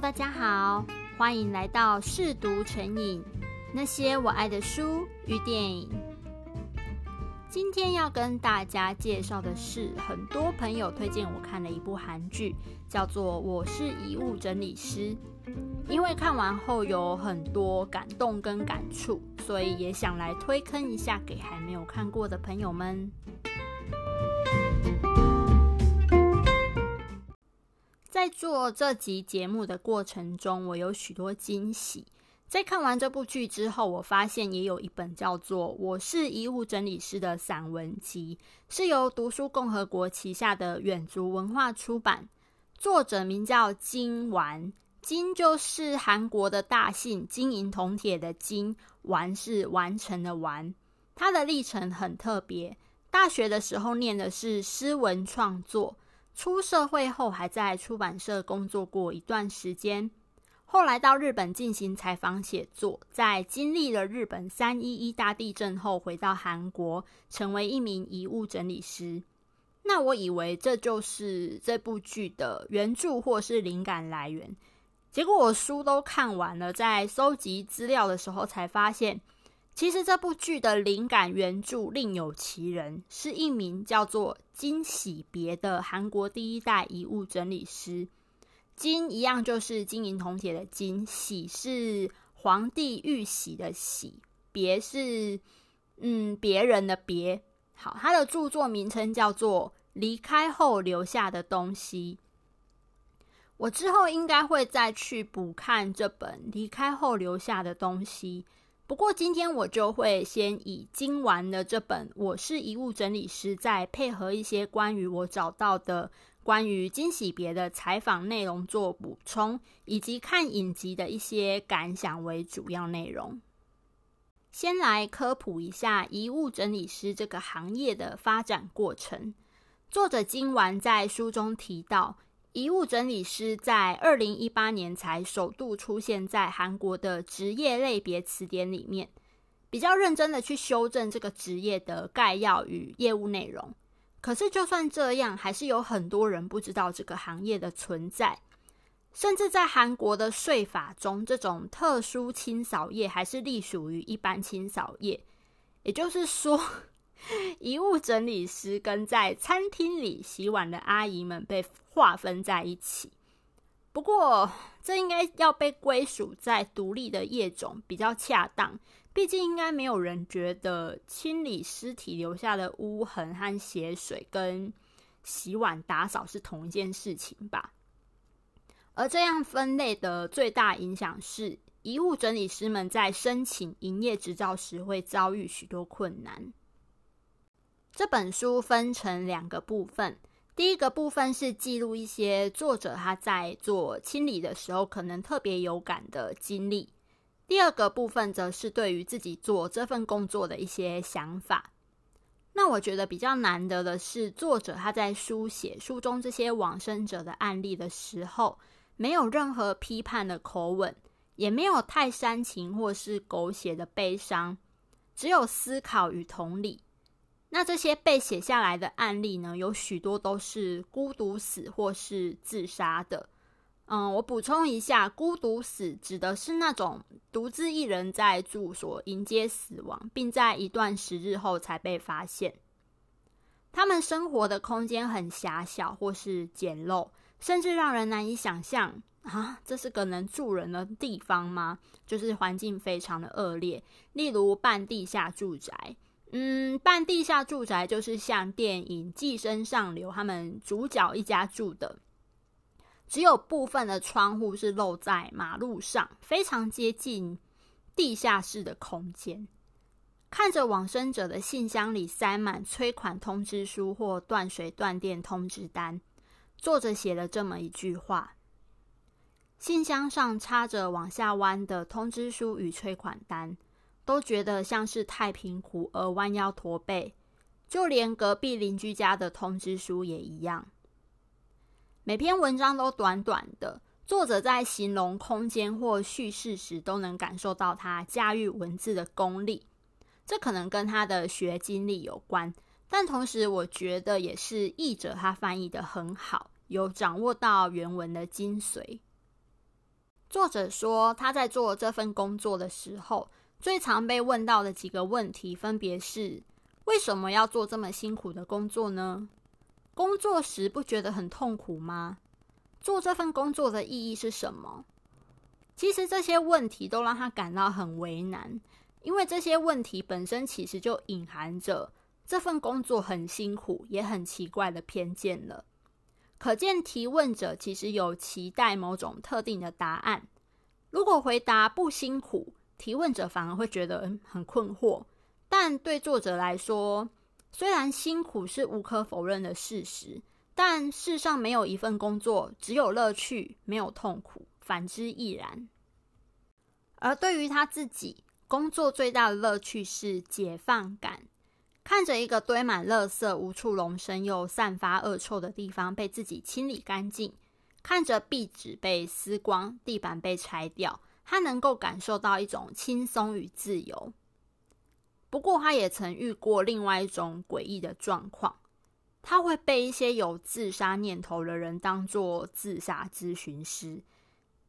大家好，欢迎来到试读成瘾，那些我爱的书与电影。今天要跟大家介绍的是很多朋友推荐我看的一部韩剧，叫做《我是遗物整理师》。因为看完后有很多感动跟感触，所以也想来推坑一下给还没有看过的朋友们。在做这集节目的过程中，我有许多惊喜。在看完这部剧之后，我发现也有一本叫做《我是遗物整理师》的散文集，是由读书共和国旗下的远足文化出版，作者名叫金完。金就是韩国的大姓，金银铜铁的金，完是完成的完。他的历程很特别，大学的时候念的是诗文创作，出社会后还在出版社工作过一段时间，后来到日本进行采访写作，在经历了日本三一一大地震后，回到韩国，成为一名遗物整理师。那我以为这就是这部剧的原著或是灵感来源。结果我书都看完了，在搜集资料的时候才发现，其实这部剧的灵感原著另有其人，是一名叫做金喜别的韩国第一代遗物整理师。金一样就是金银铜铁的金，喜是皇帝玉玺的玺，别是嗯别人的别。好，他的著作名称叫做《离开后留下的东西》。我之后应该会再去补看这本离开后留下的东西。不过今天我就会先以金完的这本《我是遗物整理师》，再配合一些关于我找到的关于惊喜别的采访内容做补充，以及看影集的一些感想为主要内容。先来科普一下遗物整理师这个行业的发展过程。作者金完在书中提到，遗物整理师在二零一八年才首度出现在韩国的职业类别词典里面，比较认真的去修正这个职业的概要与业务内容。可是就算这样，还是有很多人不知道这个行业的存在，甚至在韩国的税法中，这种特殊清扫业还是隶属于一般清扫业。也就是说，遗物整理师跟在餐厅里洗碗的阿姨们被划分在一起，不过这应该要被归属在独立的业种比较恰当。毕竟应该没有人觉得清理尸体留下的污痕和血水跟洗碗打扫是同一件事情吧？而这样分类的最大影响是，遗物整理师们在申请营业执照时会遭遇许多困难。这本书分成两个部分。第一个部分是记录一些作者他在做清理的时候可能特别有感的经历，第二个部分则是对于自己做这份工作的一些想法。那我觉得比较难得的是，作者他在书写书中这些往生者的案例的时候，没有任何批判的口吻，也没有太煽情或是狗血的悲伤，只有思考与同理。那这些被写下来的案例呢，有许多都是孤独死或是自杀的。嗯，我补充一下，孤独死指的是那种独自一人在住所迎接死亡，并在一段时日后才被发现。他们生活的空间很狭小或是简陋，甚至让人难以想象啊，这是个能住人的地方吗？就是环境非常的恶劣，例如半地下住宅。嗯，半地下住宅就是像电影《寄生上流》他们主角一家住的，只有部分的窗户是露在马路上，非常接近地下室的空间。看着往生者的信箱里塞满催款通知书或断水断电通知单，作者写了这么一句话：信箱上插着往下弯的通知书与催款单。都觉得像是太平苦而弯腰驼背，就连隔壁邻居家的通知书也一样。每篇文章都短短的，作者在形容空间或叙事时，都能感受到他驾驭文字的功力。这可能跟他的学经历有关，但同时我觉得也是译者他翻译得很好，有掌握到原文的精髓。作者说，他在做这份工作的时候，最常被问到的几个问题分别是：为什么要做这么辛苦的工作呢？工作时不觉得很痛苦吗？做这份工作的意义是什么？其实这些问题都让他感到很为难，因为这些问题本身其实就隐含着这份工作很辛苦，也很奇怪的偏见了。可见提问者其实有期待某种特定的答案。如果回答不辛苦，提问者反而会觉得很困惑。但对作者来说，虽然辛苦是无可否认的事实，但世上没有一份工作只有乐趣，没有痛苦，反之亦然。而对于他自己，工作最大的乐趣是解放感。看着一个堆满垃圾、无处容身又散发恶臭的地方被自己清理干净，看着壁纸被撕光、地板被拆掉，他能够感受到一种轻松与自由。不过，他也曾遇过另外一种诡异的状况，他会被一些有自杀念头的人当作自杀咨询师。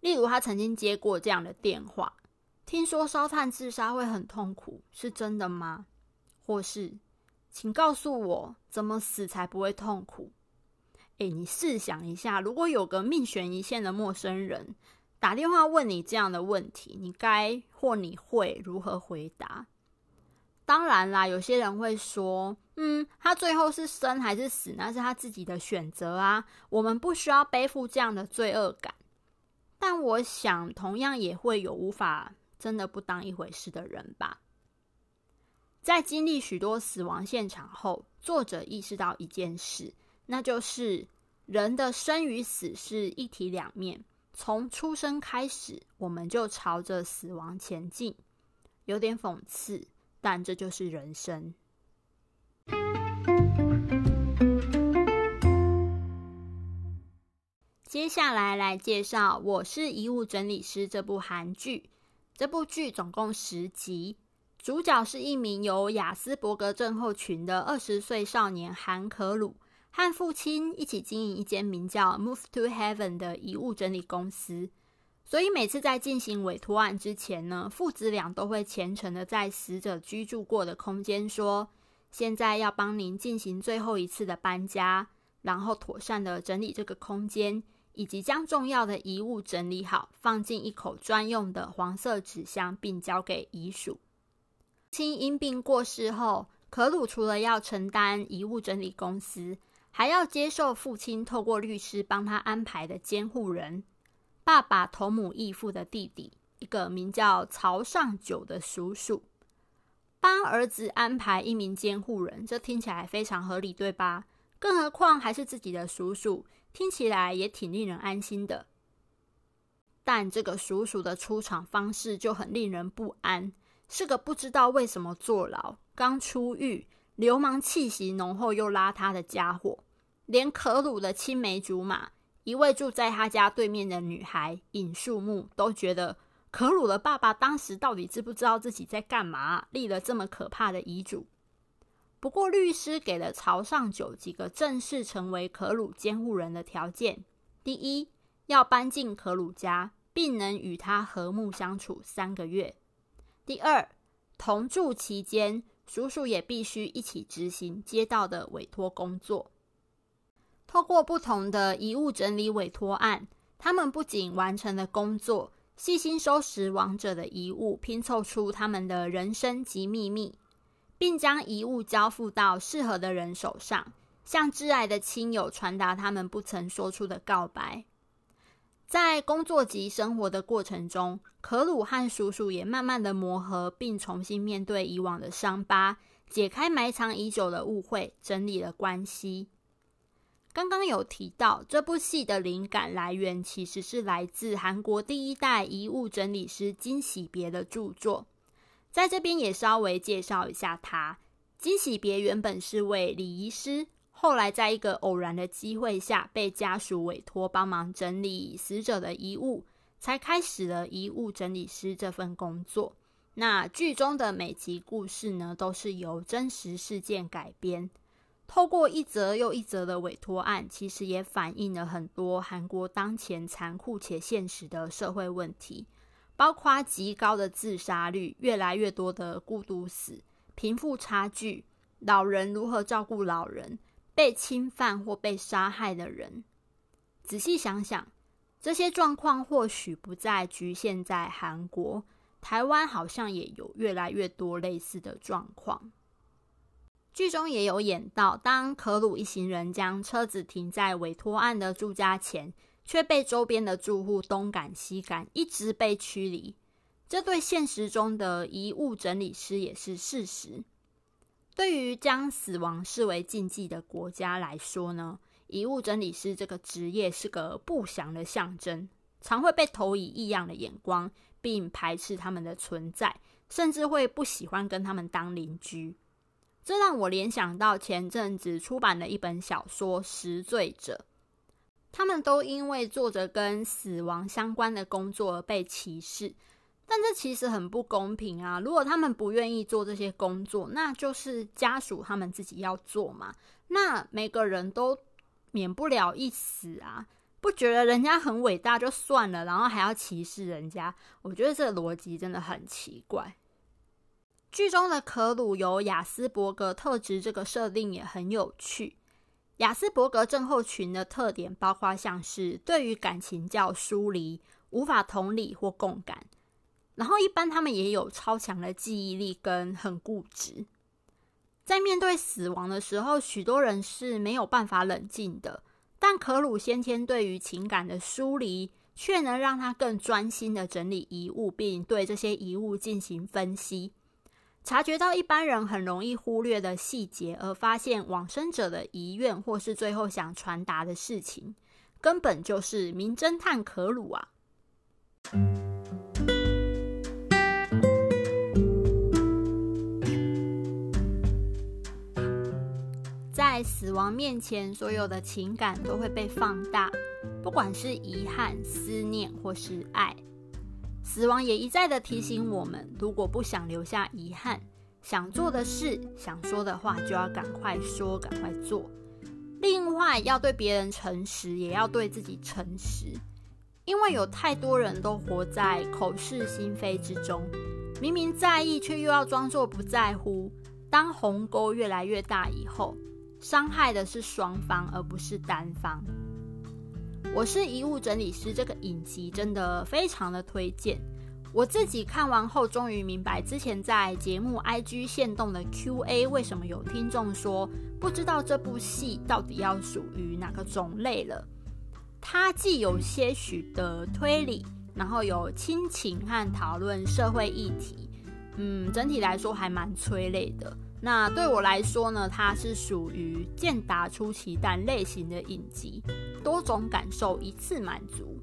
例如，他曾经接过这样的电话：“听说烧炭自杀会很痛苦，是真的吗？”或是，请告诉我怎么死才不会痛苦？诶，你试想一下，如果有个命悬一线的陌生人打电话问你这样的问题，你该或你会如何回答？当然啦，有些人会说，嗯，他最后是生还是死，那是他自己的选择啊，我们不需要背负这样的罪恶感。但我想，同样也会有无法真的不当一回事的人吧。在经历许多死亡现场后，作者意识到一件事，那就是人的生与死是一体两面。从出生开始，我们就朝着死亡前进，有点讽刺，但这就是人生。接下来来介绍《我是遗物整理师》这部韩剧，这部剧总共十集。主角是一名有亚斯伯格症候群的二十岁少年韩可鲁，和父亲一起经营一间名叫 Move to Heaven 的遗物整理公司。所以每次在进行委托案之前呢，父子俩都会虔诚的在死者居住过的空间说：“现在要帮您进行最后一次的搬家，然后妥善的整理这个空间，以及将重要的遗物整理好，放进一口专用的黄色纸箱，并交给遗属。”亲因病过世后，可鲁除了要承担遗物整理公司，还要接受父亲透过律师帮他安排的监护人——爸爸同母异父的弟弟，一个名叫曹尚九的叔叔。帮儿子安排一名监护人，这听起来非常合理，对吧？更何况还是自己的叔叔，听起来也挺令人安心的。但这个叔叔的出场方式就很令人不安。是个不知道为什么坐牢、刚出狱、流氓气息浓厚又邋遢的家伙。连可鲁的青梅竹马，一位住在他家对面的女孩尹树木，都觉得可鲁的爸爸当时到底知不知道自己在干嘛，立了这么可怕的遗嘱。不过律师给了朝上九几个正式成为可鲁监护人的条件：第一，要搬进可鲁家，并能与他和睦相处三个月。第二，同住期间，叔叔也必须一起执行接到的委托工作。透过不同的遗物整理委托案，他们不仅完成了工作，细心收拾亡者的遗物，拼凑出他们的人生及秘密，并将遗物交付到适合的人手上，向挚爱的亲友传达他们不曾说出的告白。在工作及生活的过程中，可鲁和叔叔也慢慢的磨合，并重新面对以往的伤疤，解开埋藏已久的误会，整理了关系。刚刚有提到，这部戏的灵感来源其实是来自韩国第一代遗物整理师金喜别的著作，在这边也稍微介绍一下他。金喜别原本是位礼仪师。后来，在一个偶然的机会下，被家属委托帮忙整理死者的遗物，才开始了遗物整理师这份工作。那剧中的每集故事呢，都是由真实事件改编。透过一则又一则的委托案，其实也反映了很多韩国当前残酷且现实的社会问题，包括极高的自杀率、越来越多的孤独死、贫富差距、老人如何照顾老人、被侵犯或被杀害的人。仔细想想，这些状况或许不再局限在韩国，台湾好像也有越来越多类似的状况。剧中也有演到，当可鲁一行人将车子停在委托案的住家前，却被周边的住户东赶西赶，一直被驱离。这对现实中的遗物整理师也是事实。对于将死亡视为禁忌的国家来说呢，遗物整理师这个职业是个不祥的象征，常会被投以异样的眼光，并排斥他们的存在，甚至会不喜欢跟他们当邻居。这让我联想到前阵子出版的一本小说《拾罪者》，他们都因为做着跟死亡相关的工作而被歧视，但这其实很不公平啊！如果他们不愿意做这些工作，那就是家属他们自己要做嘛。那每个人都免不了一死啊，不觉得人家很伟大就算了，然后还要歧视人家？我觉得这个逻辑真的很奇怪。剧中的可鲁有雅斯伯格特质，这个设定也很有趣。雅斯伯格症候群的特点包括像是对于感情较疏离、无法同理或共感，然后一般他们也有超强的记忆力跟很固执。在面对死亡的时候，许多人是没有办法冷静的，但可鲁先天对于情感的疏离，却能让他更专心的整理遗物，并对这些遗物进行分析。察觉到一般人很容易忽略的细节，而发现往生者的遗愿或是最后想传达的事情，根本就是名侦探可鲁啊！在死亡面前，所有的情感都会被放大，不管是遗憾、思念或是爱。死亡也一再的提醒我们，如果不想留下遗憾，想做的事、想说的话，就要赶快说、赶快做。另外，要对别人诚实，也要对自己诚实，因为有太多人都活在口是心非之中，明明在意，却又要装作不在乎。当鸿沟越来越大以后，伤害的是双方，而不是单方。我是遗物整理师，这个影集真的非常的推荐。我自己看完后，终于明白之前在节目 IG 线动的 QA 为什么有听众说不知道这部戏到底要属于哪个种类了。它既有些许的推理，然后有亲情和讨论社会议题，嗯，整体来说还蛮催泪的。那对我来说呢，它是属于健达出奇蛋类型的影集，多种感受一次满足。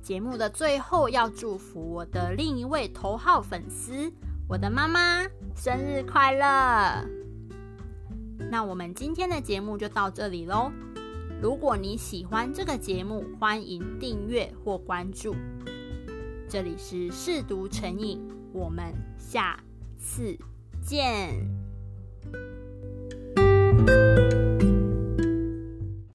节目的最后要祝福我的另一位头号粉丝，我的妈妈生日快乐！那我们今天的节目就到这里喽。如果你喜欢这个节目，欢迎订阅或关注。这里是试读成瘾，我们下次见。